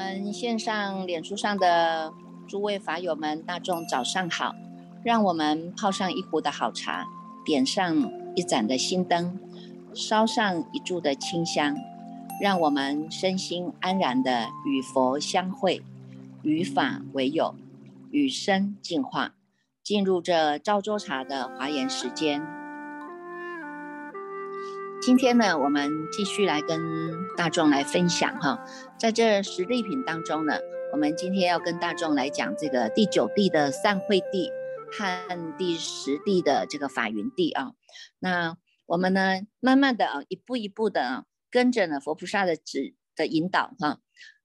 我们线上、脸书上的诸位法友们，大众早上好！让我们泡上一壶的好茶，点上一盏的心灯，烧上一柱的清香，让我们身心安然的与佛相会，与法为友，与生进化，进入这昭州茶的华严时间。今天呢，我们继续来跟大众来分享哈，在这十地品当中呢，我们今天要跟大众来讲这个第九地的散会地和第十地的这个法云地啊。那我们呢，慢慢的啊，一步一步的啊，跟着呢佛菩萨的指的引导哈，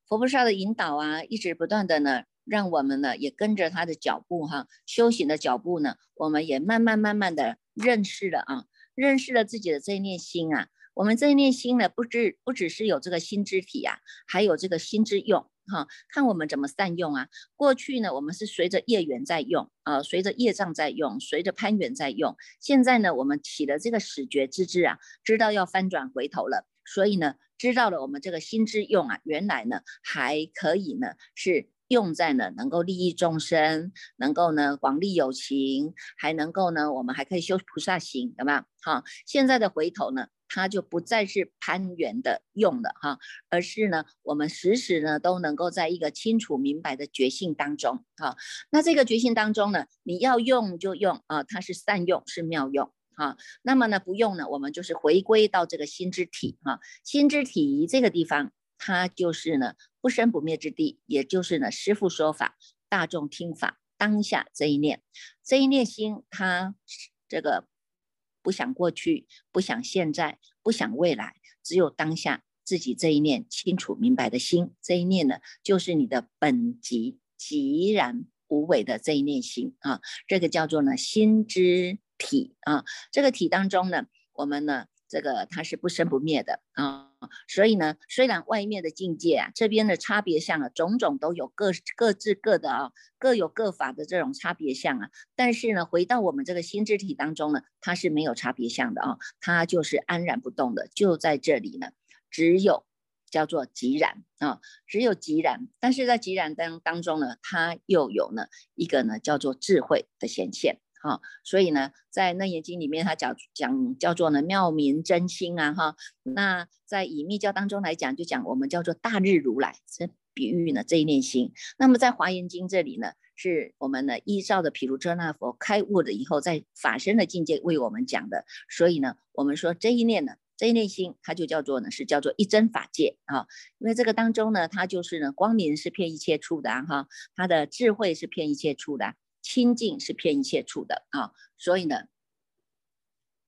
佛菩萨的引导啊，一直不断的呢，让我们呢也跟着他的脚步哈，修行的脚步呢，我们也慢慢慢慢的认识了啊。认识了自己的这一念心啊，我们这一念心呢，不只不只是有这个心之体啊，还有这个心之用哈。看我们怎么善用啊。过去呢，我们是随着业缘在用啊，随着业障在用，随着攀缘在用。现在呢，我们起了这个始觉之智啊，知道要翻转回头了，所以呢，知道了我们这个心之用啊，原来呢还可以呢是。用在呢，能够利益众生，能够呢广利有情，还能够呢，我们还可以修菩萨行，对吧？好，现在的回头呢，它就不再是攀缘的用了哈，而是呢，我们时时呢都能够在一个清楚明白的觉性当中哈。那这个觉性当中呢，你要用就用啊，它是善用，是妙用哈。那么呢，不用呢，我们就是回归到这个心之体哈，心之体这个地方。它就是呢不生不灭之地，也就是呢师父说法，大众听法，当下这一念，这一念心，它这个不想过去，不想现在，不想未来，只有当下自己这一念清楚明白的心，这一念呢就是你的本极极然无为的这一念心啊，这个叫做呢心之体啊，这个体当中呢，我们呢。这个它是不生不灭的啊，所以呢，虽然外面的境界啊，这边的差别相啊，种种都有各各自各的啊，各有各法的这种差别相啊，但是呢，回到我们这个心智体当中呢，它是没有差别相的啊，它就是安然不动的，就在这里呢，只有叫做寂然啊，只有寂然，但是在寂然当当中呢，它又有呢一个呢叫做智慧的显现。啊，所以呢，在《楞严经》里面，它讲讲叫做呢妙明真心啊，哈。那在以密教当中来讲，就讲我们叫做大日如来，这比喻呢这一念心。那么在《华严经》这里呢，是我们呢依照的毗卢遮那佛开悟了以后，在法身的境界为我们讲的。所以呢，我们说这一念呢，这一念心，它就叫做呢是叫做一真法界啊。因为这个当中呢，它就是呢光明是骗一切处的哈，它的智慧是骗一切处的。清净是骗一切处的啊，所以呢，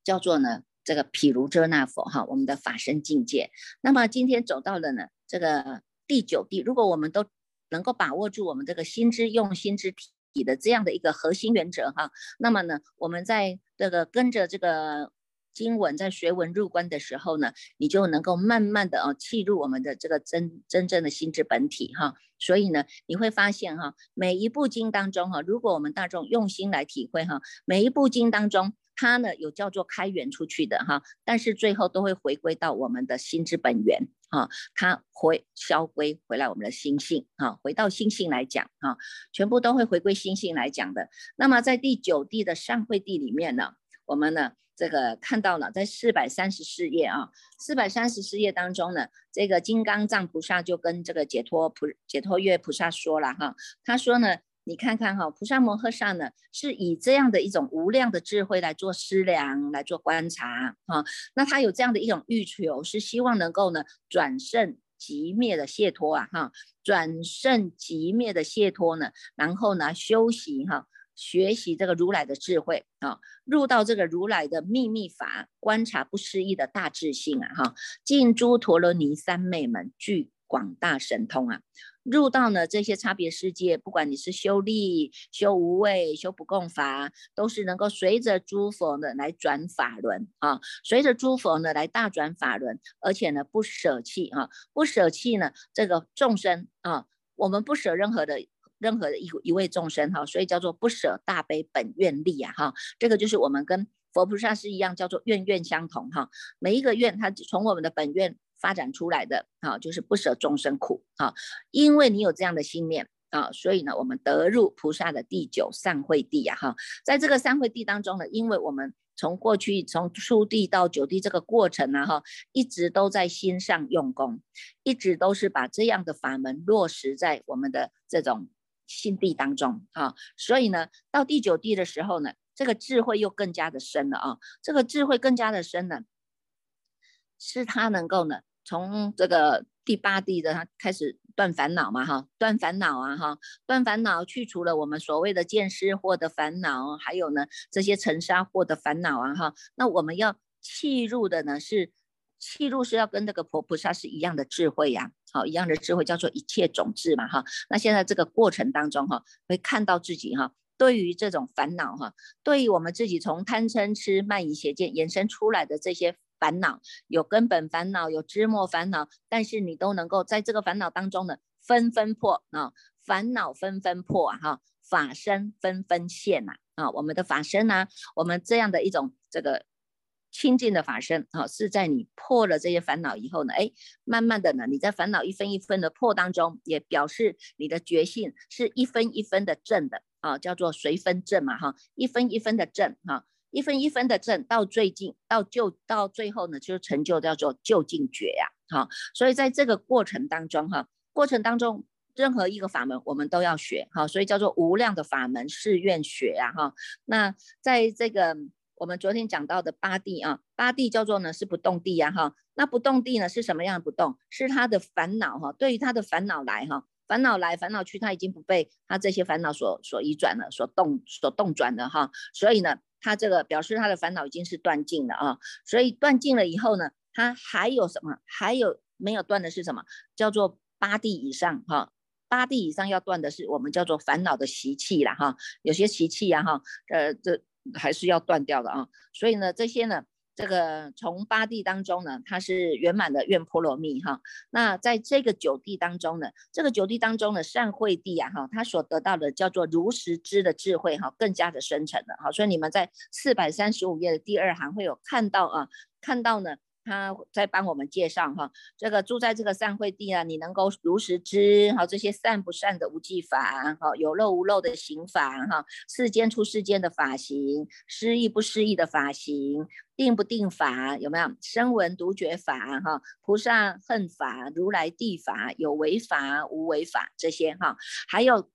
叫做呢这个譬如遮那佛哈，我们的法身境界。那么今天走到了呢这个第九地，如果我们都能够把握住我们这个心之用心之体的这样的一个核心原则哈，那么呢，我们在这个跟着这个。经文在学文入关的时候呢，你就能够慢慢的哦契入我们的这个真真正的心智本体哈。所以呢，你会发现哈，每一部经当中哈，如果我们大众用心来体会哈，每一部经当中，它呢有叫做开源出去的哈，但是最后都会回归到我们的心之本源哈，它会消归回来我们的心性哈，回到心性来讲哈，全部都会回归心性来讲的。那么在第九地的上会地里面呢，我们呢。这个看到了，在四百三十四页啊，四百三十四页当中呢，这个金刚藏菩萨就跟这个解脱菩解脱月菩萨说了哈，他说呢，你看看哈，菩萨摩诃萨呢是以这样的一种无量的智慧来做思量，来做观察哈，那他有这样的一种欲求，是希望能够呢转胜即灭的解脱啊哈，转胜即灭的解脱呢，然后呢修习哈。学习这个如来的智慧啊，入到这个如来的秘密法，观察不思议的大智性啊，哈，进诸陀罗尼三昧门，具广大神通啊，入到呢这些差别世界，不管你是修力、修无畏、修不共法，都是能够随着诸佛呢来转法轮啊，随着诸佛呢来大转法轮，而且呢不舍弃啊，不舍弃呢这个众生啊，我们不舍任何的。任何的一一位众生哈，所以叫做不舍大悲本愿力啊哈，这个就是我们跟佛菩萨是一样，叫做愿愿相同哈。每一个愿，它从我们的本愿发展出来的啊，就是不舍众生苦啊，因为你有这样的心念啊，所以呢，我们得入菩萨的第九善慧地呀哈，在这个善慧地当中呢，因为我们从过去从初地到九地这个过程呢哈，一直都在心上用功，一直都是把这样的法门落实在我们的这种心地当中啊，所以呢，到第九地的时候呢，这个智慧又更加的深了啊，这个智慧更加的深了。是他能够呢，从这个第八地的他开始断烦恼嘛，哈，断烦恼啊，哈，断烦恼，去除了我们所谓的见思惑的烦恼，还有呢这些尘沙惑的烦恼啊，哈，那我们要契入的呢是契入是要跟这个婆菩萨是一样的智慧呀，好，一样的智慧叫做一切种智嘛，哈，那现在这个过程当中哈，会看到自己哈，对于这种烦恼哈，对于我们自己从贪嗔痴慢疑邪见延伸出来的这些。烦恼有根本烦恼，有枝末烦恼，但是你都能够在这个烦恼当中呢，纷纷破啊，烦恼纷纷破啊，哈，法身纷纷现呐，啊，我们的法身呢，我们这样的一种这个清净的法身啊，是在你破了这些烦恼以后呢，哎，慢慢的呢，你在烦恼一分一分的破当中，也表示你的觉性是一分一分的正的啊，叫做随分正嘛，哈，一分一分的正哈。一分一分的正，到最近到就到最后呢，就是成就叫做就近觉呀，哈，所以在这个过程当中，哈，过程当中任何一个法门我们都要学，哈，所以叫做无量的法门誓愿学呀，哈。那在这个我们昨天讲到的八地啊，八地叫做呢是不动地呀，哈，那不动地呢是什么样的不动？是他的烦恼哈，对于他的烦恼来哈，烦恼来烦恼去，他已经不被他这些烦恼所所移转了，所动所动转了哈，所以呢。他这个表示他的烦恼已经是断尽了啊，所以断尽了以后呢，他还有什么？还有没有断的是什么？叫做八地以上哈，八地以上要断的是我们叫做烦恼的习气了哈，有些习气呀哈，呃，这还是要断掉的啊。所以呢，这些呢。这个从八地当中呢，它是圆满的愿波罗蜜哈。那在这个九地当中呢，这个九地当中呢善慧地啊哈，它所得到的叫做如实知的智慧哈，更加的深沉了哈。所以你们在四百三十五页的第二行会有看到啊，看到呢。他在帮我们介绍哈，这个住在这个善慧地啊，你能够如实知哈这些善不善的无记法哈，有漏无漏的行法哈，世间出世间的法行，失意不失意的法行，定不定法有没有？声闻独觉法哈，菩萨恨法，如来地法，有为法无为法这些哈，还有。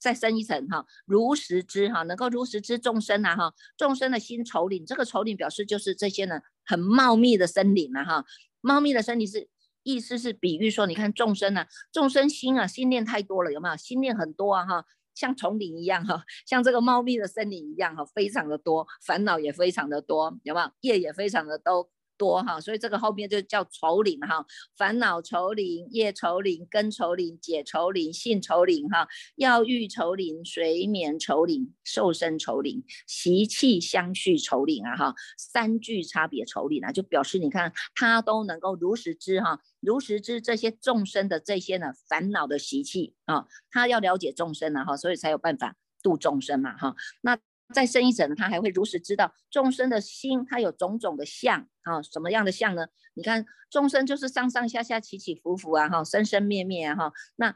再深一层哈，如实知哈，能够如实知众生呐哈，众生的心丑领，这个丑领表示就是这些呢很茂密的森林了哈，茂密的森林是意思是比喻说，你看众生呢，众生心啊，心念太多了，有没有？心念很多啊哈，像丛林一样哈，像这个茂密的森林一样哈，非常的多，烦恼也非常的多，有没有？业也非常的多。多哈，所以这个后面就叫愁林哈，烦恼愁领、业愁领、根愁领、解愁领、性愁领哈，要欲愁领、睡眠愁领、受身愁领、习气相续愁领啊哈，三句差别愁领啊，就表示你看他都能够如实知哈，如实知这些众生的这些呢烦恼的习气啊，他要了解众生了哈，所以才有办法度众生嘛哈，那。再深一层，他还会如实知道众生的心，他有种种的相啊，什么样的相呢？你看众生就是上上下下、起起伏伏啊，哈，生生灭灭啊，哈。那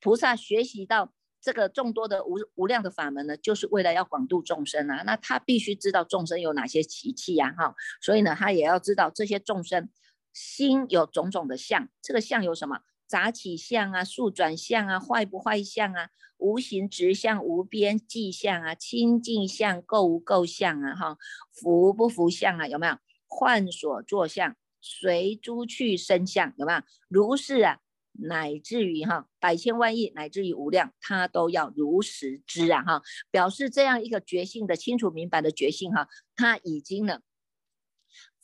菩萨学习到这个众多的无无量的法门呢，就是为了要广度众生啊。那他必须知道众生有哪些习气呀，哈。所以呢，他也要知道这些众生心有种种的相，这个相有什么？杂起相啊，速转相啊，坏不坏相啊，无形直相、无边际相啊，清净相、够无够相啊，哈，福不福相啊，有没有？幻所作相，随诸去生相，有没有？如是啊，乃至于哈，百千万亿，乃至于无量，他都要如实知啊，哈，表示这样一个觉性的清楚明白的觉性哈，他已经呢。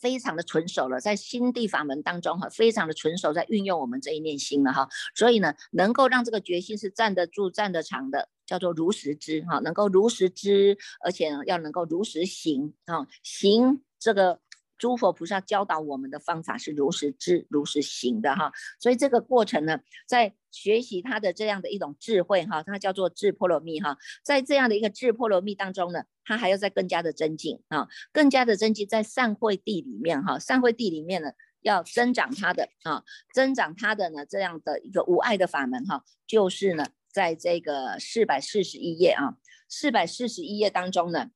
非常的纯熟了，在心地法门当中哈，非常的纯熟，在运用我们这一念心了哈，所以呢，能够让这个决心是站得住、站得长的，叫做如实知哈，能够如实知，而且要能够如实行啊，行这个。诸佛菩萨教导我们的方法是如实知、如实行的哈，所以这个过程呢，在学习他的这样的一种智慧哈，它叫做智波罗蜜哈，在这样的一个智波罗蜜当中呢，他还要再更加的增进啊，更加的增进在善慧地里面哈，善慧地里面呢，要增长他的啊，增长他的呢这样的一个无爱的法门哈，就是呢，在这个四百四十一页啊，四百四十一页当中呢，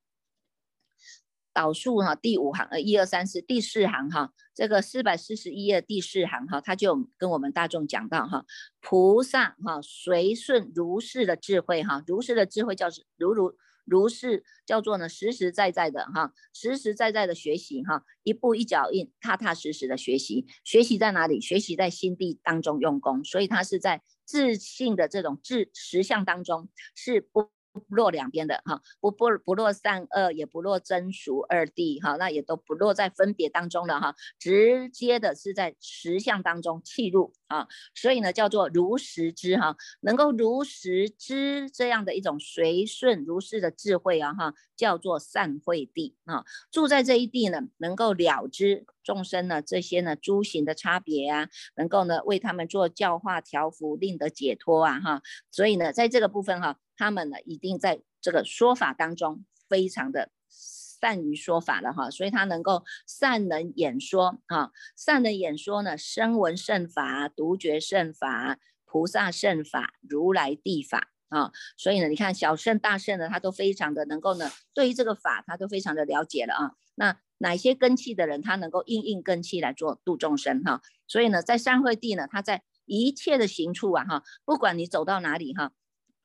导数哈第五行呃一二三四第四行哈，这个四百四十一页第四行哈，他就跟我们大众讲到哈，菩萨哈随顺如是的智慧哈，如是的智慧叫是如如。如是叫做呢，实实在在的哈，实实在在的学习哈，一步一脚印，踏踏实实的学习。学习在哪里？学习在心地当中用功，所以他是在自信的这种自实相当中是不。不落两边的哈，不不不落善恶，也不落真俗二谛哈，那也都不落在分别当中了哈，直接的是在实相当中契入啊，所以呢叫做如实知哈，能够如实知这样的一种随顺如是的智慧啊哈，叫做善慧地啊，住在这一地呢，能够了知众生呢这些呢诸行的差别啊，能够呢为他们做教化调伏，令得解脱啊哈，所以呢在这个部分哈。他们呢，一定在这个说法当中非常的善于说法了哈，所以他能够善能演说啊，善能演说呢，声闻圣法、独觉圣法、菩萨圣法、如来地法啊，所以呢，你看小圣大圣呢，他都非常的能够呢，对于这个法他都非常的了解了啊。那哪些根器的人，他能够应应根器来做度众生哈？所以呢，在三会地呢，他在一切的行处啊哈，不管你走到哪里哈。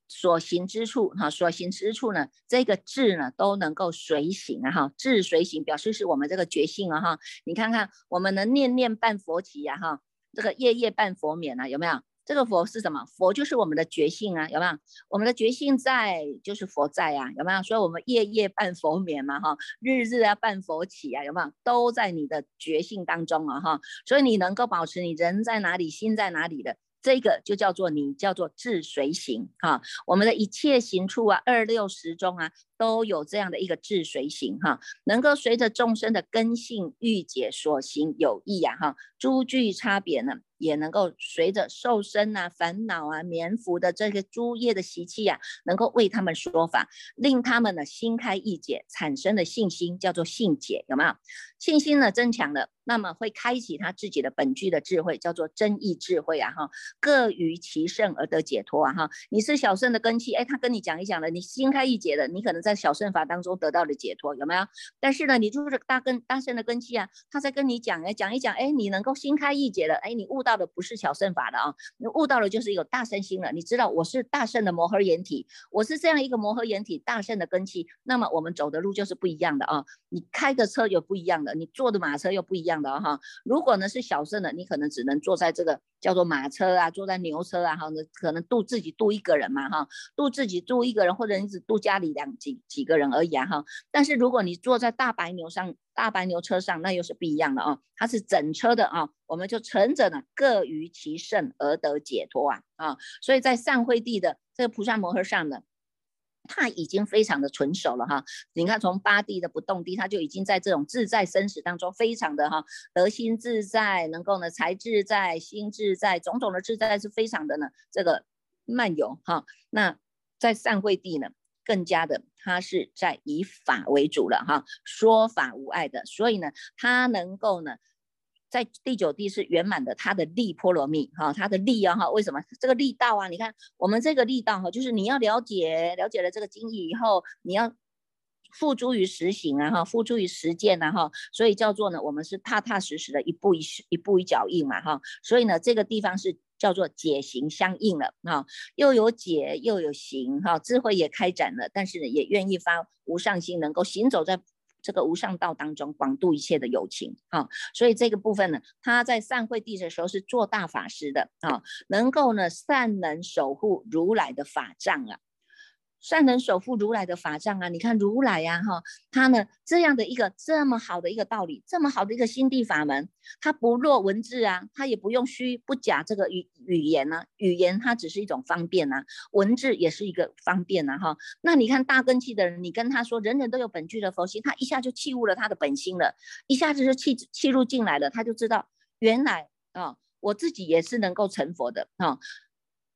所行之处，哈，所行之处呢，这个智呢都能够随行啊，哈，智随行表示是我们这个觉性啊，哈，你看看我们能念念半佛起呀，哈，这个夜夜半佛免啊，有没有？这个佛是什么？佛就是我们的觉性啊，有没有？我们的觉性在，就是佛在啊，有没有？所以我们夜夜半佛免嘛，哈，日日啊半佛起啊，有没有？都在你的觉性当中啊，哈，所以你能够保持你人在哪里，心在哪里的。这个就叫做你叫做智随行哈，我们的一切行处啊，二六十中啊，都有这样的一个智随行哈，能够随着众生的根性欲解所行有益呀哈，诸具差别呢。也能够随着受身啊、烦恼啊、眠伏的这个诸业的习气啊，能够为他们说法，令他们呢心开意解，产生的信心叫做信解，有没有？信心呢增强了，那么会开启他自己的本具的智慧，叫做真意智慧啊哈，各于其圣而得解脱啊哈。你是小圣的根器，哎，他跟你讲一讲了，你心开意解了，你可能在在小圣法当中得到的解脱，有没有？但是呢，你就是大根大圣的根基啊，他在跟你讲哎，讲一讲，哎，你能够心开意解了，哎，你悟到。的不是小圣法的啊，你悟到了就是有大圣心了。你知道我是大圣的摩诃眼体，我是这样一个摩诃眼体大圣的根基，那么我们走的路就是不一样的啊。你开的车又不一样的，你坐的马车又不一样的哈。如果呢是小圣的，你可能只能坐在这个叫做马车啊，坐在牛车啊哈，可能渡自己渡一个人嘛哈，渡自己渡一个人，或者你只渡家里两几几个人而已啊哈。但是如果你坐在大白牛上。大白牛车上那又是不一样的啊，它是整车的啊，我们就乘着呢，各于其胜而得解脱啊啊，所以在善慧地的这个菩萨摩诃上呢，他已经非常的纯熟了哈。你看从八地的不动地，他就已经在这种自在生死当中，非常的哈得心自在，能够呢财自在，心自在，种种的自在是非常的呢这个漫游哈。那在善慧地呢？更加的，他是在以法为主了哈，说法无碍的，所以呢，他能够呢，在第九地是圆满的，他的力波罗蜜哈，他的力啊哈，为什么这个力道啊？你看我们这个力道哈，就是你要了解了解了这个经义以后，你要付诸于实行啊哈，付诸于实践啊哈，所以叫做呢，我们是踏踏实实的一步一一步一脚印嘛哈，所以呢，这个地方是。叫做解行相应了啊，又有解又有行哈，智慧也开展了，但是呢，也愿意发无上心，能够行走在这个无上道当中，广度一切的友情啊。所以这个部分呢，他在善会地的时候是做大法师的啊，能够呢善能守护如来的法杖啊。善能守护如来的法藏啊！你看如来呀，哈，他呢这样的一个这么好的一个道理，这么好的一个心地法门，他不落文字啊，他也不用虚不假这个语语言呢，语言它只是一种方便呐，文字也是一个方便呐，哈。那你看大根器的人，你跟他说人人都有本具的佛心，他一下就契悟了他的本心了，一下子就契契入进来了，他就知道原来啊，我自己也是能够成佛的啊。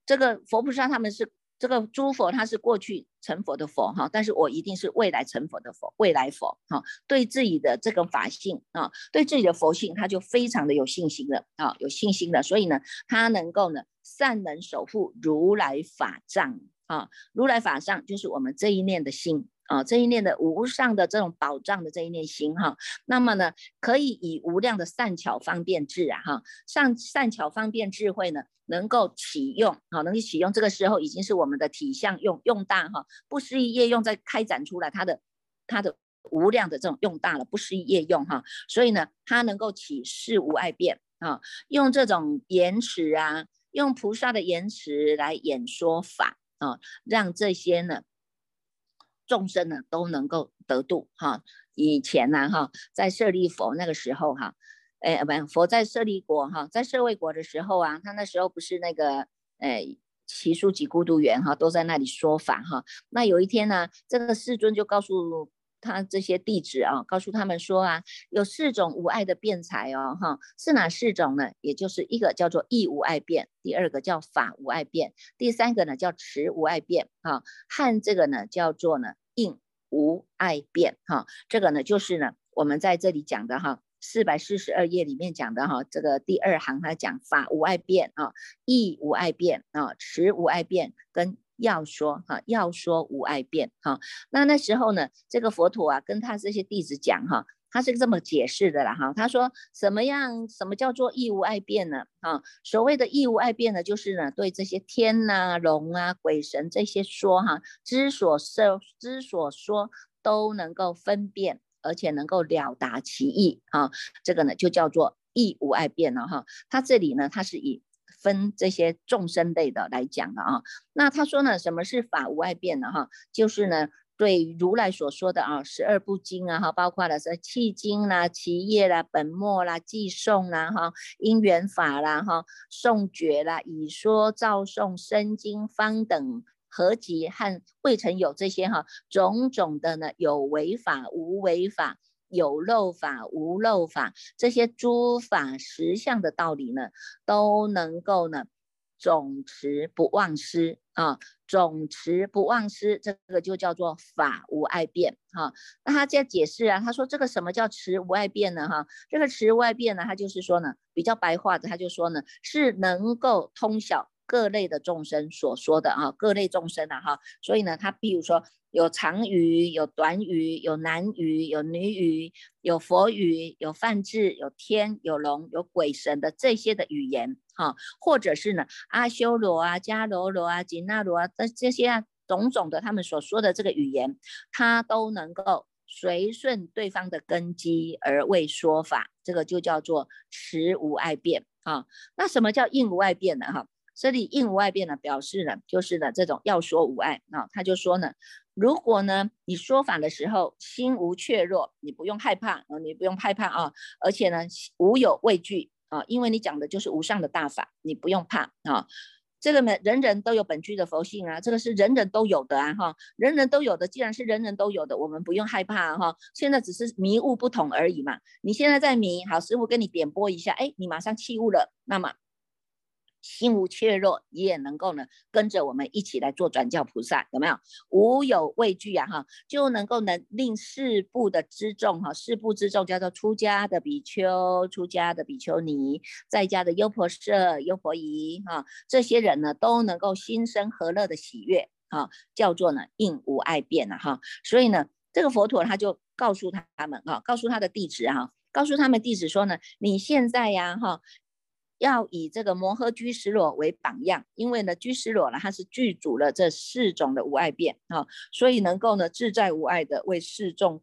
这个佛菩萨他们是。这个诸佛他是过去成佛的佛哈，但是我一定是未来成佛的佛，未来佛哈，对自己的这个法性啊，对自己的佛性，他就非常的有信心了啊，有信心了，所以呢，他能够呢善能守护如来法藏啊，如来法藏就是我们这一念的心。啊，这一念的无上的这种宝藏的这一念心哈，那么呢，可以以无量的善巧方便智啊哈，善善巧方便智慧呢，能够启用啊，能够启用，这个时候已经是我们的体相用用大哈，不思议业用在开展出来它的它的无量的这种用大了，不思议业用哈，所以呢，它能够起事无碍变啊，用这种言辞啊，用菩萨的言辞来演说法啊，让这些呢。众生呢都能够得度哈。以前呢哈，在舍利佛那个时候哈，哎不，佛在舍利国哈，在舍卫国的时候啊，他那时候不是那个哎奇书及孤独园哈，都在那里说法哈。那有一天呢，这个世尊就告诉。他这些弟子啊，告诉他们说啊，有四种无碍的辩才哦，哈，是哪四种呢？也就是一个叫做义无碍辩，第二个叫法无碍辩，第三个呢叫持无碍辩，哈，和这个呢叫做呢应无碍辩，哈，这个呢就是呢我们在这里讲的哈，四百四十二页里面讲的哈，这个第二行它讲法无碍辩啊，义无碍辩啊，持无碍辩跟。要说哈，要说无碍辩哈。那那时候呢，这个佛陀啊，跟他这些弟子讲哈，他是这么解释的啦哈。他说，什么样，什么叫做义无碍辩呢？哈，所谓的义无碍辩呢，就是呢，对这些天呐、龙啊、鬼神这些说哈，知所受、知所说都能够分辨，而且能够了达其意啊。这个呢，就叫做义无碍辩了哈。他这里呢，他是以。分这些众生类的来讲的啊，那他说呢，什么是法无碍辩呢？哈，就是呢，对如来所说的啊，十二部经啊，哈，包括了是契经啦、奇业啦、本末啦、寄颂啦、哈、因缘法啦、哈、颂觉啦、以说造颂、生经方等合集和未曾有这些哈，种种的呢，有为法无为法。有漏法、无漏法这些诸法实相的道理呢，都能够呢总持不忘失啊，总持不忘失，这个就叫做法无碍变哈。那他在解释啊，他说这个什么叫持无碍变呢？哈，这个持无碍变呢，他就是说呢，比较白话的，他就说呢，是能够通晓各类的众生所说的啊，各类众生啊哈，所以呢，他比如说。有长语，有短语，有男语，有女语，有佛语，有梵字，有天，有龙，有鬼神的这些的语言，哈，或者是呢阿修罗啊、迦罗罗啊、紧那罗啊，这这些啊种种的他们所说的这个语言，他都能够随顺对方的根基而为说法，这个就叫做持无碍变啊。那什么叫应无碍变呢？哈，这里应无碍辩呢，表示呢就是呢这种要说无碍啊，他就说呢。如果呢，你说法的时候心无怯弱，你不用害怕啊，你不用害怕啊，而且呢，无有畏惧啊，因为你讲的就是无上的大法，你不用怕啊。这个呢，人人都有本具的佛性啊，这个是人人都有的啊哈，人人都有的，既然是人人都有的，我们不用害怕哈。现在只是迷雾不同而已嘛。你现在在迷，好，师傅跟你点拨一下，哎，你马上弃悟了，那么。心无怯弱，也能够呢跟着我们一起来做转教菩萨，有没有？无有畏惧啊，哈，就能够能令四部的之众哈，四部之众叫做出家的比丘、出家的比丘尼，在家的优婆塞、优婆夷哈，这些人呢都能够心生和乐的喜悦啊，叫做呢应无碍变了哈。所以呢，这个佛陀他就告诉他们哈，告诉他的弟子哈，告诉他们弟子说呢，你现在呀哈。要以这个摩诃居士罗为榜样，因为呢，居士罗呢，他是具足了这四种的无碍变啊，所以能够呢自在无碍的为世众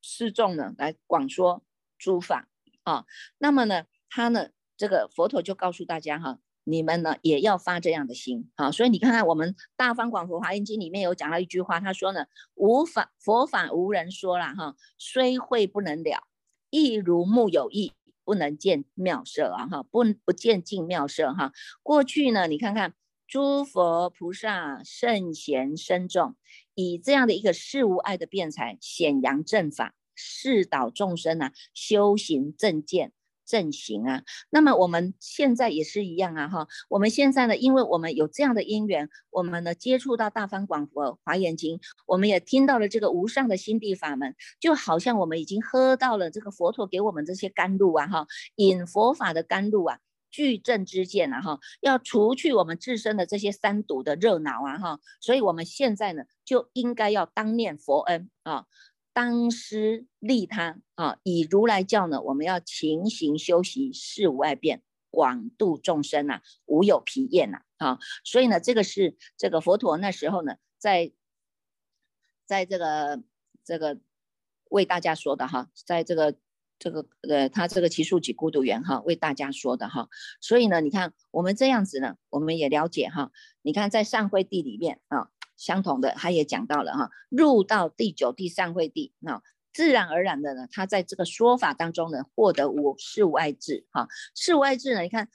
世众呢来广说诸法啊。那么呢，他呢这个佛陀就告诉大家哈，你们呢也要发这样的心啊。所以你看看我们《大方广佛华严经》里面有讲到一句话，他说呢，无法佛法无人说了哈，虽会不能了，亦如木有意。不能见妙色啊，哈，不不见净妙色哈。过去呢，你看看诸佛菩萨圣贤深众，以这样的一个事无碍的辩才，显扬正法，示导众生啊，修行正见，正行啊。那么我们现在也是一样啊，哈，我们现在呢，因为我们有这样的因缘，我们呢接触到《大方广佛华严经》，我们也听到了这个无上的心地法门，就好像我们已经喝到了这个佛陀给我们这些甘露啊，哈，饮佛法的甘露啊。具正之见啊，哈，要除去我们自身的这些三毒的热恼啊，哈，所以我们现在呢，就应该要当念佛恩啊，当施利他啊，以如来教呢，我们要勤行修习，事无碍变，广度众生啊，无有疲厌呐，啊，所以呢，这个是这个佛陀那时候呢，在在这个这个为大家说的哈，在这个。这个呃，他这个奇数几孤独园哈，为大家说的哈，所以呢，你看我们这样子呢，我们也了解哈，你看在上会地里面啊，相同的他也讲到了哈，入到第九第三会地那，自然而然的呢，他在这个说法当中呢，获得无事无碍智哈，事无碍智呢，你看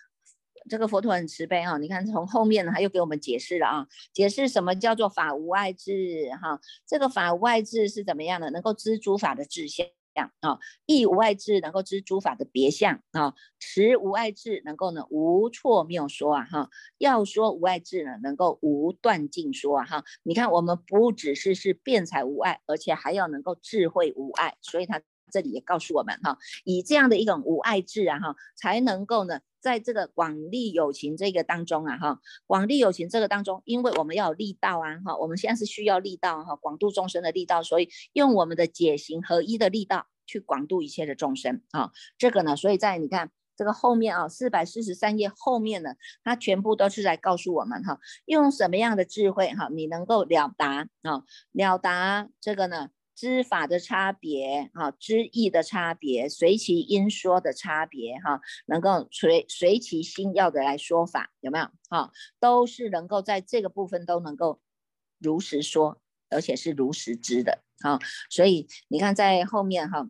这个佛陀很慈悲哈，你看从后面呢，他又给我们解释了啊，解释什么叫做法无碍智哈，这个法无碍智是怎么样的，能够知诸法的智相。啊，意无碍智能够知诸法的别相啊，持无碍智能够呢无错谬说啊哈，要说无碍智呢能够无断尽说啊哈，你看我们不只是是辩才无碍，而且还要能够智慧无碍，所以他这里也告诉我们哈，以这样的一种无碍智啊哈，才能够呢在这个广利友情这个当中啊哈，广利友情这个当中，因为我们要有力道啊哈，我们现在是需要力道哈，广度众生的力道，所以用我们的解行合一的力道。去广度一切的众生啊，这个呢，所以在你看这个后面啊，四百四十三页后面呢，它全部都是在告诉我们哈，用什么样的智慧哈，你能够了达啊，了达这个呢，知法的差别哈，知义的差别，随其因说的差别哈，能够随随其心要的来说法，有没有哈？都是能够在这个部分都能够如实说，而且是如实知的。哈，所以你看在后面哈，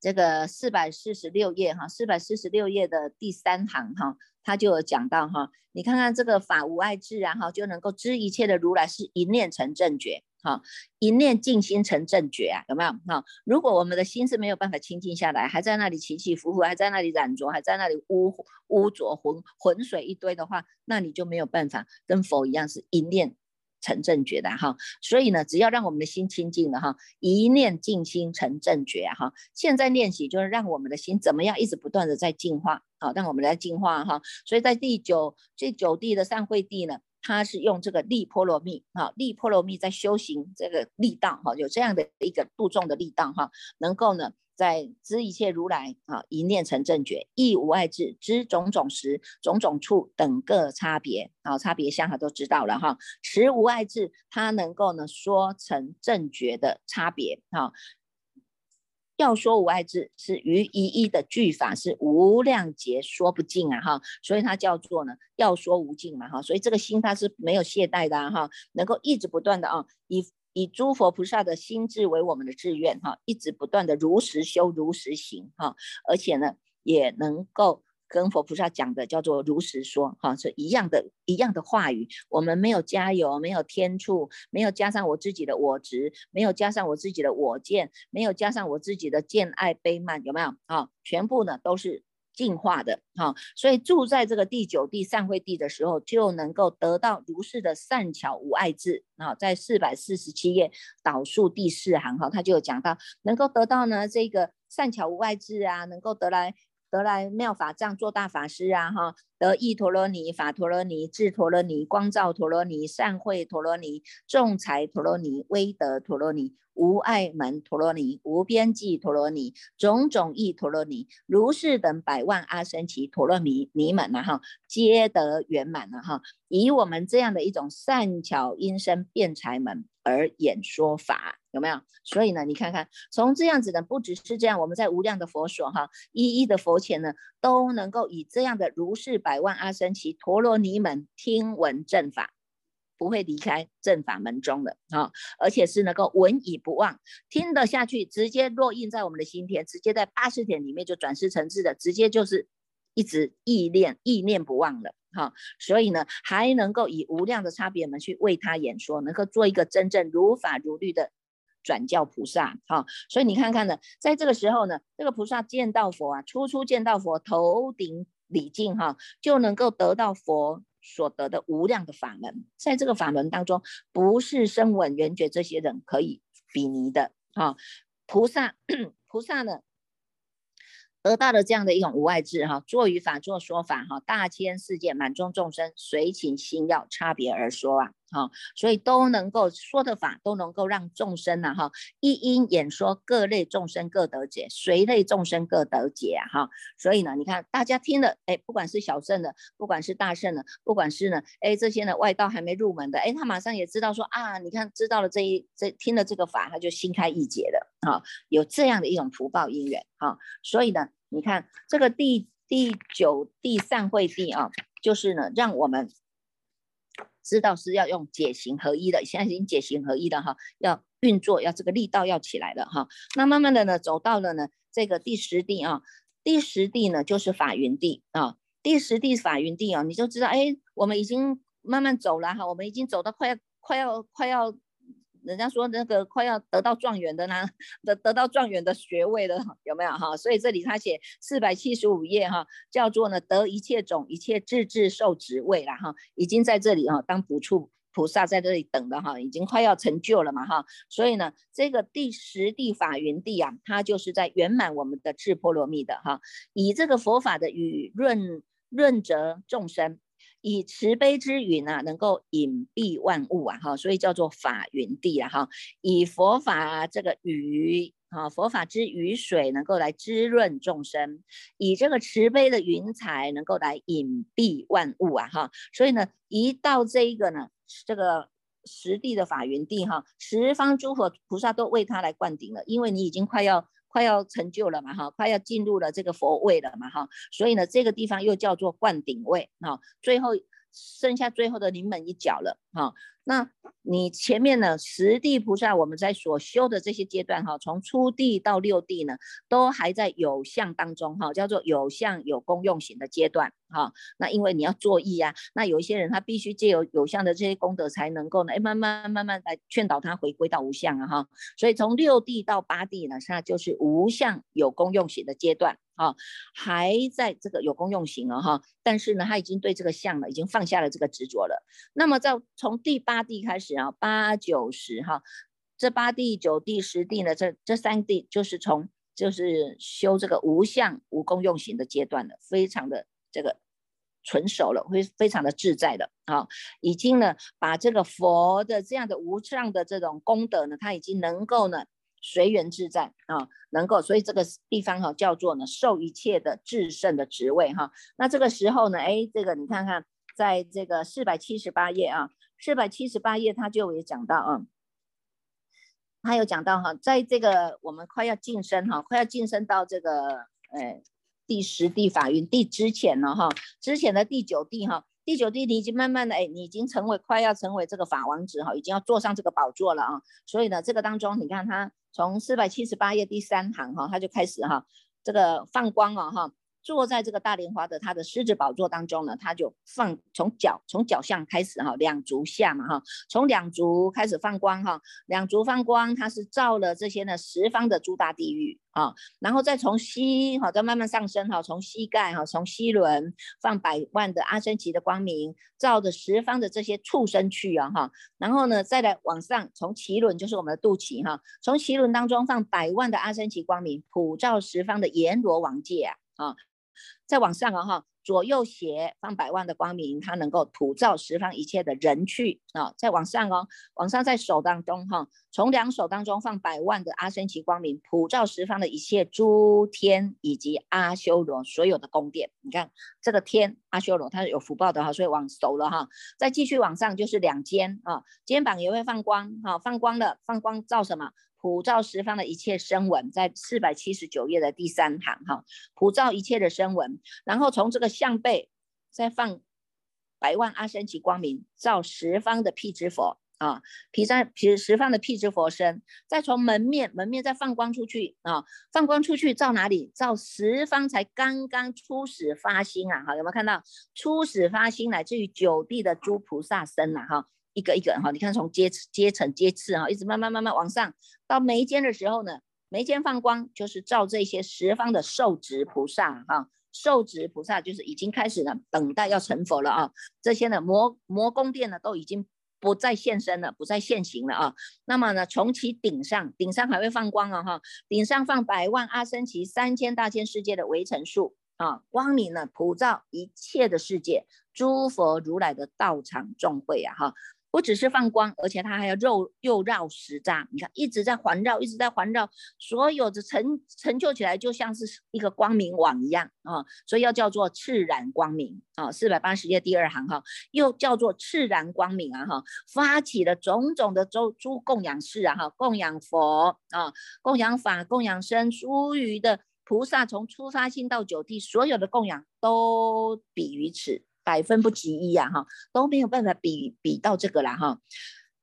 这个四百四十六页哈，四百四十六页的第三行哈，他就有讲到哈，你看看这个法无碍智啊哈，就能够知一切的如来是一念成正觉，哈，一念静心成正觉啊，有没有哈？如果我们的心是没有办法清净下来，还在那里起起伏伏，还在那里染浊，还在那里污污浊浑浑水一堆的话，那你就没有办法跟佛一样是一念。成正觉的哈，所以呢，只要让我们的心清净了哈，一念静心成正觉哈。现在练习就是让我们的心怎么样，一直不断的在净化，好，让我们来净化哈。所以在第九这九地的上会地呢，它是用这个力波罗蜜哈，力波罗蜜在修行这个力道哈，有这样的一个度众的力道哈，能够呢。在知一切如来啊，一念成正觉，亦无碍智，知种种时、种种处等各差别啊，差别相哈都知道了哈。持无碍智，它能够呢说成正觉的差别哈。要说无碍智，是于一一的句法是无量劫说不尽啊哈，所以它叫做呢要说无尽嘛哈。所以这个心它是没有懈怠的哈，能够一直不断的啊以。以诸佛菩萨的心智为我们的志愿，哈，一直不断的如实修、如实行，哈，而且呢，也能够跟佛菩萨讲的叫做如实说，哈，是一样的，一样的话语。我们没有加油，没有天触，没有加上我自己的我执，没有加上我自己的我见，没有加上我自己的见爱悲慢，有没有？啊，全部呢都是。进化的哈，所以住在这个第九地善会地的时候，就能够得到如是的善巧无碍智啊。在四百四十七页导数第四行哈，他就有讲到，能够得到呢这个善巧无碍智啊，能够得来得来妙法藏做大法师啊哈，得意陀罗尼、法陀罗尼、智陀罗尼、光照陀罗尼、善慧陀罗尼、众财陀罗尼、威德陀罗尼。无碍门陀罗尼，无边际陀罗尼，种种意陀罗尼，如是等百万阿僧祇陀罗尼尼们呐哈，皆得圆满了哈。以我们这样的一种善巧音声辩才门而演说法，有没有？所以呢，你看看，从这样子的，不只是这样，我们在无量的佛所哈，一一的佛前呢，都能够以这样的如是百万阿僧祇陀罗尼门听闻正法。不会离开正法门中的啊，而且是能够闻以不忘，听得下去，直接落印在我们的心田，直接在八十天里面就转世成智的，直接就是一直意念意念不忘了哈。所以呢，还能够以无量的差别门去为他演说，能够做一个真正如法如律的转教菩萨。哈，所以你看看呢，在这个时候呢，这个菩萨见到佛啊，初初见到佛，头顶礼敬哈，就能够得到佛所得的无量的法门。在这个法门当中，不是声闻缘觉这些人可以比拟的啊。菩萨，菩萨呢？得到的这样的一种无碍智哈，作语法作说法哈，大千世界满众众生随情心要差别而说啊，哈，所以都能够说的法都能够让众生呢哈，一因演说各类众生各得解，随类众生各得解啊哈，所以呢，你看大家听了，哎，不管是小圣的，不管是大圣的，不管是呢，哎这些呢外道还没入门的，哎，他马上也知道说啊，你看知道了这一这听了这个法，他就心开意解的。啊，有这样的一种福报因缘啊，所以呢，你看这个第第九第散会地啊，就是呢，让我们知道是要用解行合一的，现在已经解行合一的哈，要运作，要这个力道要起来了哈。那慢慢的呢，走到了呢这个第十地啊，第十地呢就是法云地啊，第十地法云地啊，你就知道哎，我们已经慢慢走了哈，我们已经走到快要快要快要。人家说那个快要得到状元的呢，得得到状元的学位的有没有哈？所以这里他写四百七十五页哈，叫做呢得一切种一切智智受职位了哈，已经在这里哈当补处菩萨在这里等的哈，已经快要成就了嘛哈。所以呢，这个第十地法云地啊，它就是在圆满我们的智波罗蜜的哈，以这个佛法的语润润泽众生。以慈悲之语呢，能够隐蔽万物啊，哈，所以叫做法云地啊，哈。以佛法这个雨啊，佛法之雨水能够来滋润众生，以这个慈悲的云彩能够来隐蔽万物啊，哈。所以呢，一到这一个呢，这个实地的法云地哈，十方诸佛菩萨都为他来灌顶了，因为你已经快要。快要成就了嘛哈，快要进入了这个佛位了嘛哈，所以呢，这个地方又叫做灌顶位哈，最后剩下最后的临门一脚了哈。那你前面呢，十地菩萨我们在所修的这些阶段哈，从初地到六地呢，都还在有相当中哈，叫做有相有功用型的阶段哈。那因为你要作意啊，那有一些人他必须借由有相的这些功德才能够呢，哎，慢慢慢慢来劝导他回归到无相啊哈。所以从六地到八地呢，它就是无相有功用型的阶段。啊，还在这个有功用行了哈，但是呢，他已经对这个相了，已经放下了这个执着了。那么在从第八地开始啊，八九十哈，这八地九地十地呢，这这三地就是从就是修这个无相无功用行的阶段了，非常的这个纯熟了，非非常的自在的啊，已经呢把这个佛的这样的无上的这种功德呢，他已经能够呢。随缘自在啊，能够，所以这个地方哈叫做呢受一切的至圣的职位哈。那这个时候呢，哎，这个你看看，在这个四百七十八页啊，四百七十八页他就有讲到啊，他有讲到哈，在这个我们快要晋升哈，快要晋升到这个哎第十地法云地之前了哈，之前的第九地哈。第九地，你已经慢慢的，哎，你已经成为快要成为这个法王子哈，已经要坐上这个宝座了啊。所以呢，这个当中，你看他从四百七十八页第三行哈，他就开始哈，这个放光了哈。坐在这个大莲花的他的狮子宝座当中呢，他就放从脚从脚相开始哈，两足下嘛哈，从两足开始放光哈，两足放光，它是照了这些呢十方的诸大地狱啊，然后再从膝哈再慢慢上升哈，从膝盖哈从膝轮放百万的阿僧祇的光明，照着十方的这些畜生去啊哈，然后呢再来往上从脐轮就是我们的肚脐哈，从脐轮当中放百万的阿僧祇光明，普照十方的阎罗王界啊啊。再往上啊哈，左右斜放百万的光明，它能够普照十方一切的人去啊。再往上哦，往上在手当中哈，从两手当中放百万的阿僧祇光明，普照十方的一切诸天以及阿修罗所有的宫殿。你看这个天阿修罗，它是有福报的哈，所以往手了哈。再继续往上就是两肩啊，肩膀也会放光哈，放光了，放光照什么？普照十方的一切声闻，在四百七十九页的第三行哈，普照一切的声闻，然后从这个相背再放百万阿僧祇光明，照十方的辟支佛啊，毗三毗十方的辟支佛身，再从门面门面再放光出去啊，放光出去照哪里？照十方才刚刚初始发心啊，哈，有没有看到初始发心，乃至于九地的诸菩萨身呐，哈。一个一个哈，你看从阶阶层阶次哈，一直慢慢慢慢往上，到眉间的时候呢，眉间放光就是照这些十方的受持菩萨哈，受持菩萨就是已经开始呢，等待要成佛了啊，这些呢魔魔宫殿呢都已经不再现身了，不再现形了啊。那么呢，从其顶上，顶上还会放光啊哈，顶上放百万阿僧祇三千大千世界的围城数啊，光明呢普照一切的世界，诸佛如来的道场众会啊哈。不只是放光，而且它还要绕又绕十匝，你看一直在环绕，一直在环绕，所有的成成就起来就像是一个光明网一样啊，所以要叫做赤然光明啊。四百八十页第二行哈，又叫做赤然光明啊哈，发起了种种的诸诸供养事啊哈，供养佛啊，供养法，供养身，诸余的菩萨从初发心到九地，所有的供养都比于此。百分不及一呀，哈都没有办法比比到这个了哈，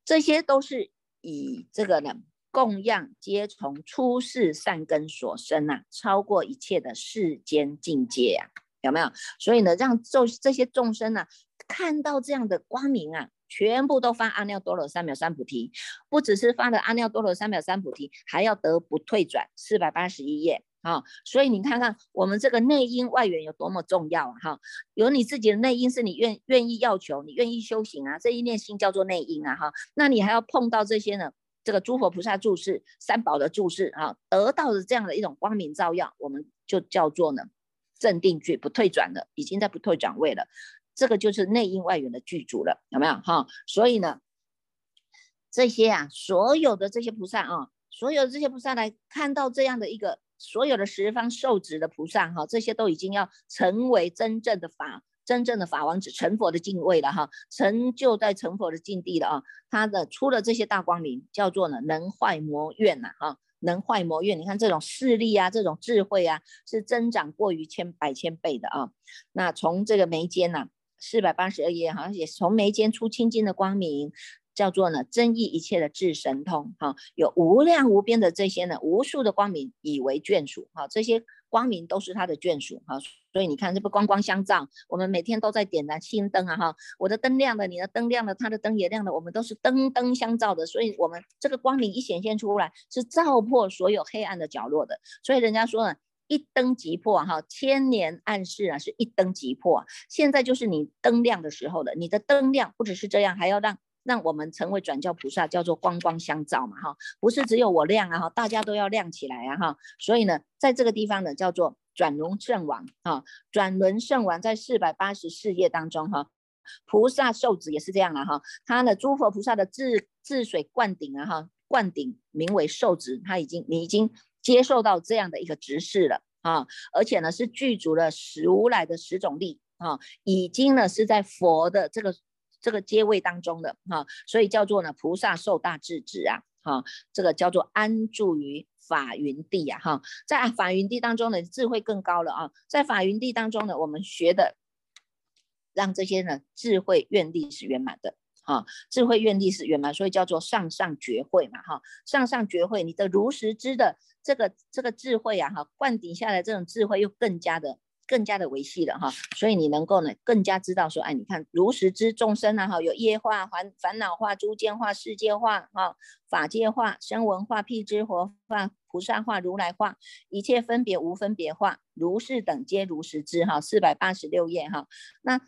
这些都是以这个呢供养皆从出世善根所生呐，超过一切的世间境界呀，有没有？所以呢，让众这些众生呢看到这样的光明啊，全部都发阿耨多罗三藐三菩提，不只是发了阿耨多罗三藐三菩提，还要得不退转。四百八十一页。啊，所以你看看我们这个内因外缘有多么重要啊！哈，有你自己的内因是你愿愿意要求，你愿意修行啊，这一念心叫做内因啊！哈，那你还要碰到这些呢？这个诸佛菩萨注释、三宝的注释啊，得到的这样的一种光明照耀，我们就叫做呢正定句不退转了，已经在不退转位了。这个就是内因外缘的具足了，有没有？哈，所以呢，这些啊，所有的这些菩萨啊，所有的这些菩萨来看到这样的一个。所有的十方受持的菩萨哈，这些都已经要成为真正的法，真正的法王子成佛的境位了哈，成就在成佛的境地了啊。他的出了这些大光明，叫做呢能坏魔怨呐哈，能坏魔怨。你看这种势力啊，这种智慧啊，是增长过于千百千倍的啊。那从这个眉间呐，四百八十二页好像也从眉间出清净的光明。叫做呢，增益一切的智神通，哈，有无量无边的这些呢，无数的光明以为眷属，哈，这些光明都是他的眷属，哈，所以你看这不光光相照，我们每天都在点燃心灯啊，哈，我的灯亮了，你的灯亮了，他的灯也亮了，我们都是灯灯相照的，所以我们这个光明一显现出来，是照破所有黑暗的角落的，所以人家说呢，一灯即破，哈，千年暗示啊，是一灯即破，现在就是你灯亮的时候了，你的灯亮不只是这样，还要让。让我们成为转教菩萨，叫做光光相照嘛，哈，不是只有我亮啊，哈，大家都要亮起来啊，哈，所以呢，在这个地方呢，叫做转轮圣王，啊，转轮圣王在四百八十四页当中，哈，菩萨受子也是这样啊，哈，他的诸佛菩萨的智智水灌顶啊，哈，灌顶名为受子，他已经你已经接受到这样的一个执事了啊，而且呢是具足了十无来的十种力啊，已经呢是在佛的这个。这个阶位当中的哈，所以叫做呢菩萨受大智智啊，哈，这个叫做安住于法云地呀，哈，在法云地当中呢智慧更高了啊，在法云地当中呢，我们学的让这些呢智慧愿力是圆满的啊，智慧愿力是圆满，所以叫做上上觉慧嘛，哈，上上觉慧，你的如实知的这个这个智慧啊，哈，灌顶下来这种智慧又更加的。更加的维系了哈，所以你能够呢更加知道说，哎，你看如实知众生啊哈，有业化、烦烦恼化、诸见化、世界化哈、法界化、声闻化、辟支活化、菩萨化、如来化，一切分别无分别化，如是等皆如实知哈。四百八十六页哈，那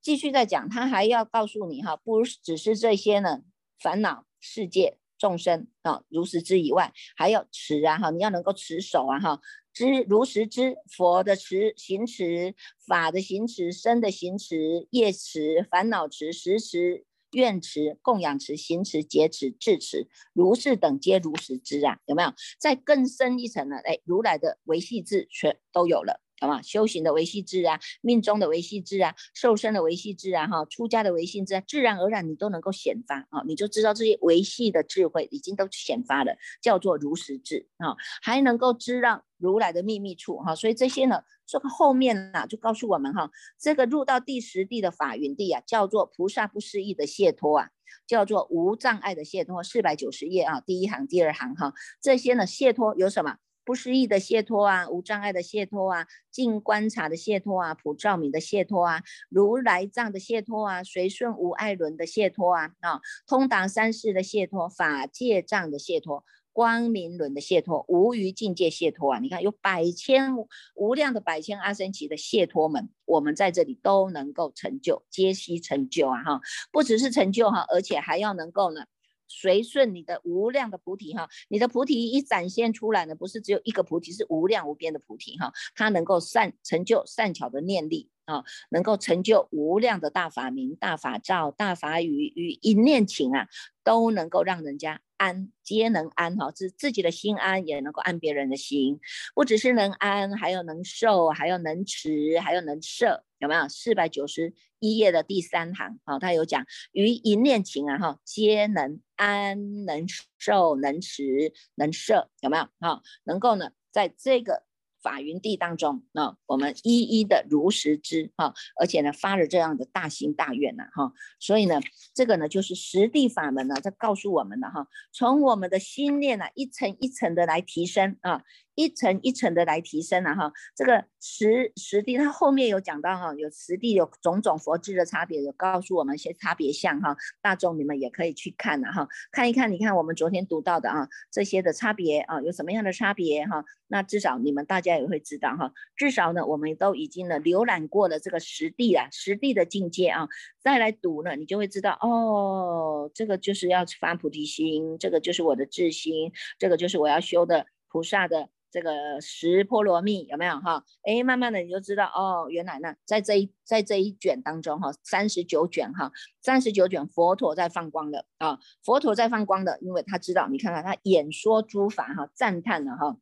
继续再讲，他还要告诉你哈，不只是这些呢，烦恼世界众生啊，如实知以外，还要持啊哈，你要能够持守啊哈。知如实知佛的持行持法的行持身的行持业持烦恼持实持愿持供养持行持劫持智持如是等皆如实知啊，有没有？再更深一层呢？哎，如来的维系智全都有了。好嘛，修行的维系智啊，命中的维系智啊，受身的维系智啊，哈，出家的维系智啊，自然而然你都能够显发啊，你就知道这些维系的智慧已经都显发了，叫做如实智啊，还能够知道如来的秘密处哈，所以这些呢，这个后面呢就告诉我们哈，这个入到第十地的法云地啊，叫做菩萨不思议的解脱啊，叫做无障碍的解脱，四百九十页啊，第一行、第二行哈，这些呢解脱有什么？不失意的解脱啊，无障碍的解脱啊，静观察的解脱啊，普照明的解脱啊，如来藏的解脱啊，随顺无碍轮的解脱啊，啊，通达三世的解脱，法界藏的解脱。光明轮的解脱，无余境界解脱啊！你看，有百千无量的百千阿僧祇的解脱门，我们在这里都能够成就，皆悉成就啊！哈，不只是成就哈，而且还要能够呢，随顺你的无量的菩提哈，你的菩提一展现出来呢，不是只有一个菩提，是无量无边的菩提哈，它能够善成就善巧的念力啊，能够成就无量的大法名、大法照、大法语与一念情啊，都能够让人家。安皆能安哈，自自己的心安，也能够安别人的心。不只是能安，还有能受，还有能持，还有能摄，有没有？四百九十一页的第三行啊，他有讲于一念情啊哈，皆能安，能受，能持，能摄，有没有？哈，能够呢，在这个。法云地当中，那我们一一的如实知哈，而且呢发了这样的大心大愿呐哈，所以呢这个呢就是实地法门呢在告诉我们的哈，从我们的心念呢一层一层的来提升啊。一层一层的来提升了哈，这个实实地，它后面有讲到哈，有实地有种种佛智的差别，有告诉我们一些差别相哈，大众你们也可以去看了哈，看一看，你看我们昨天读到的啊，这些的差别啊，有什么样的差别哈？那至少你们大家也会知道哈，至少呢，我们都已经呢浏览过了这个实地啊，实地的境界啊，再来读呢，你就会知道哦，这个就是要发菩提心，这个就是我的智心，这个就是我要修的菩萨的。这个十波罗蜜有没有哈？哎，慢慢的你就知道哦，原来呢，在这一在这一卷当中哈，三十九卷哈，三十九卷佛陀在放光的啊，佛陀在放光的，因为他知道，你看看他演说诸法哈，赞叹了哈，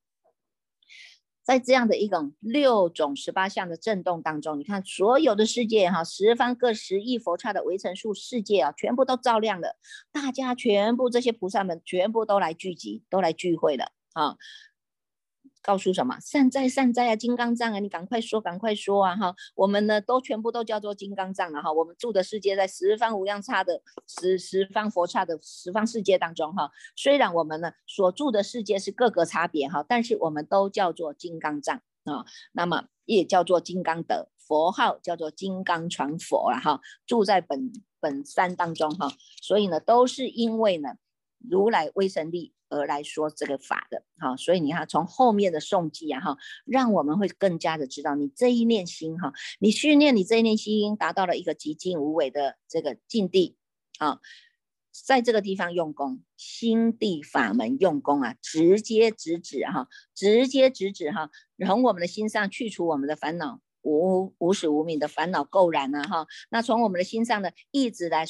在这样的一种六种十八相的震动当中，你看所有的世界哈，十方各十亿佛刹的围城数世界啊，全部都照亮了，大家全部这些菩萨们全部都来聚集，都来聚会了啊。告诉什么善哉善哉啊，金刚藏啊，你赶快说赶快说啊哈！我们呢都全部都叫做金刚藏了哈。我们住的世界在十方无量刹的十十方佛刹的十方世界当中哈。虽然我们呢所住的世界是各个差别哈，但是我们都叫做金刚藏啊。那么也叫做金刚德，佛号叫做金刚传佛了哈。住在本本山当中哈，所以呢都是因为呢如来威神力。而来说这个法的，哈，所以你看从后面的诵记啊，哈，让我们会更加的知道你这一念心，哈，你训练你这一念心，达到了一个极静无为的这个境地，啊，在这个地方用功，心地法门用功啊，直接直指哈，直接直指哈，从我们的心上去除我们的烦恼无无始无明的烦恼垢染啊，哈，那从我们的心上呢，一直来。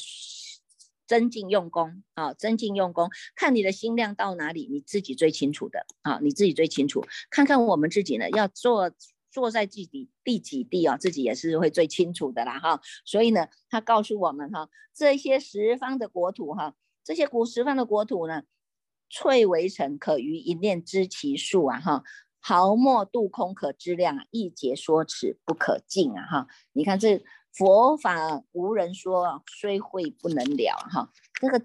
增进用功啊，增进用功，看你的心量到哪里，你自己最清楚的啊，你自己最清楚。看看我们自己呢，要做坐在自己第几地啊，自己也是会最清楚的啦哈。所以呢，他告诉我们哈，这些十方的国土哈，这些古十方的国土呢，翠为城，可于一念知其数啊哈，毫末度空可知量，一节说此不可尽啊哈。你看这。佛法无人说，虽会不能了哈。这个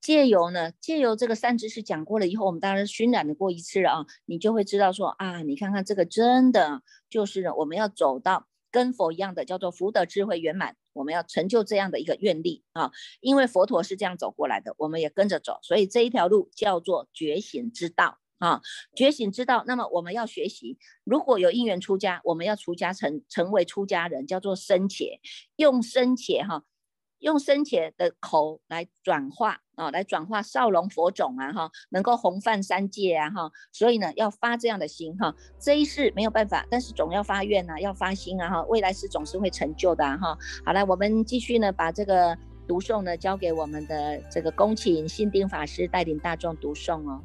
借由呢，借由这个三知识讲过了以后，我们当然熏染的过一次了啊，你就会知道说啊，你看看这个真的就是我们要走到跟佛一样的，叫做福德智慧圆满，我们要成就这样的一个愿力啊。因为佛陀是这样走过来的，我们也跟着走，所以这一条路叫做觉醒之道。啊，觉醒之道，那么我们要学习。如果有因缘出家，我们要出家成成为出家人，叫做生且，用生且哈，用生且的口来转化啊，来转化少龙佛种啊哈，能够弘泛三界啊哈。所以呢，要发这样的心哈，这一世没有办法，但是总要发愿呐，要发心啊哈，未来是总是会成就的哈。好了，我们继续呢，把这个读诵呢交给我们的这个恭请心定法师带领大众读诵哦。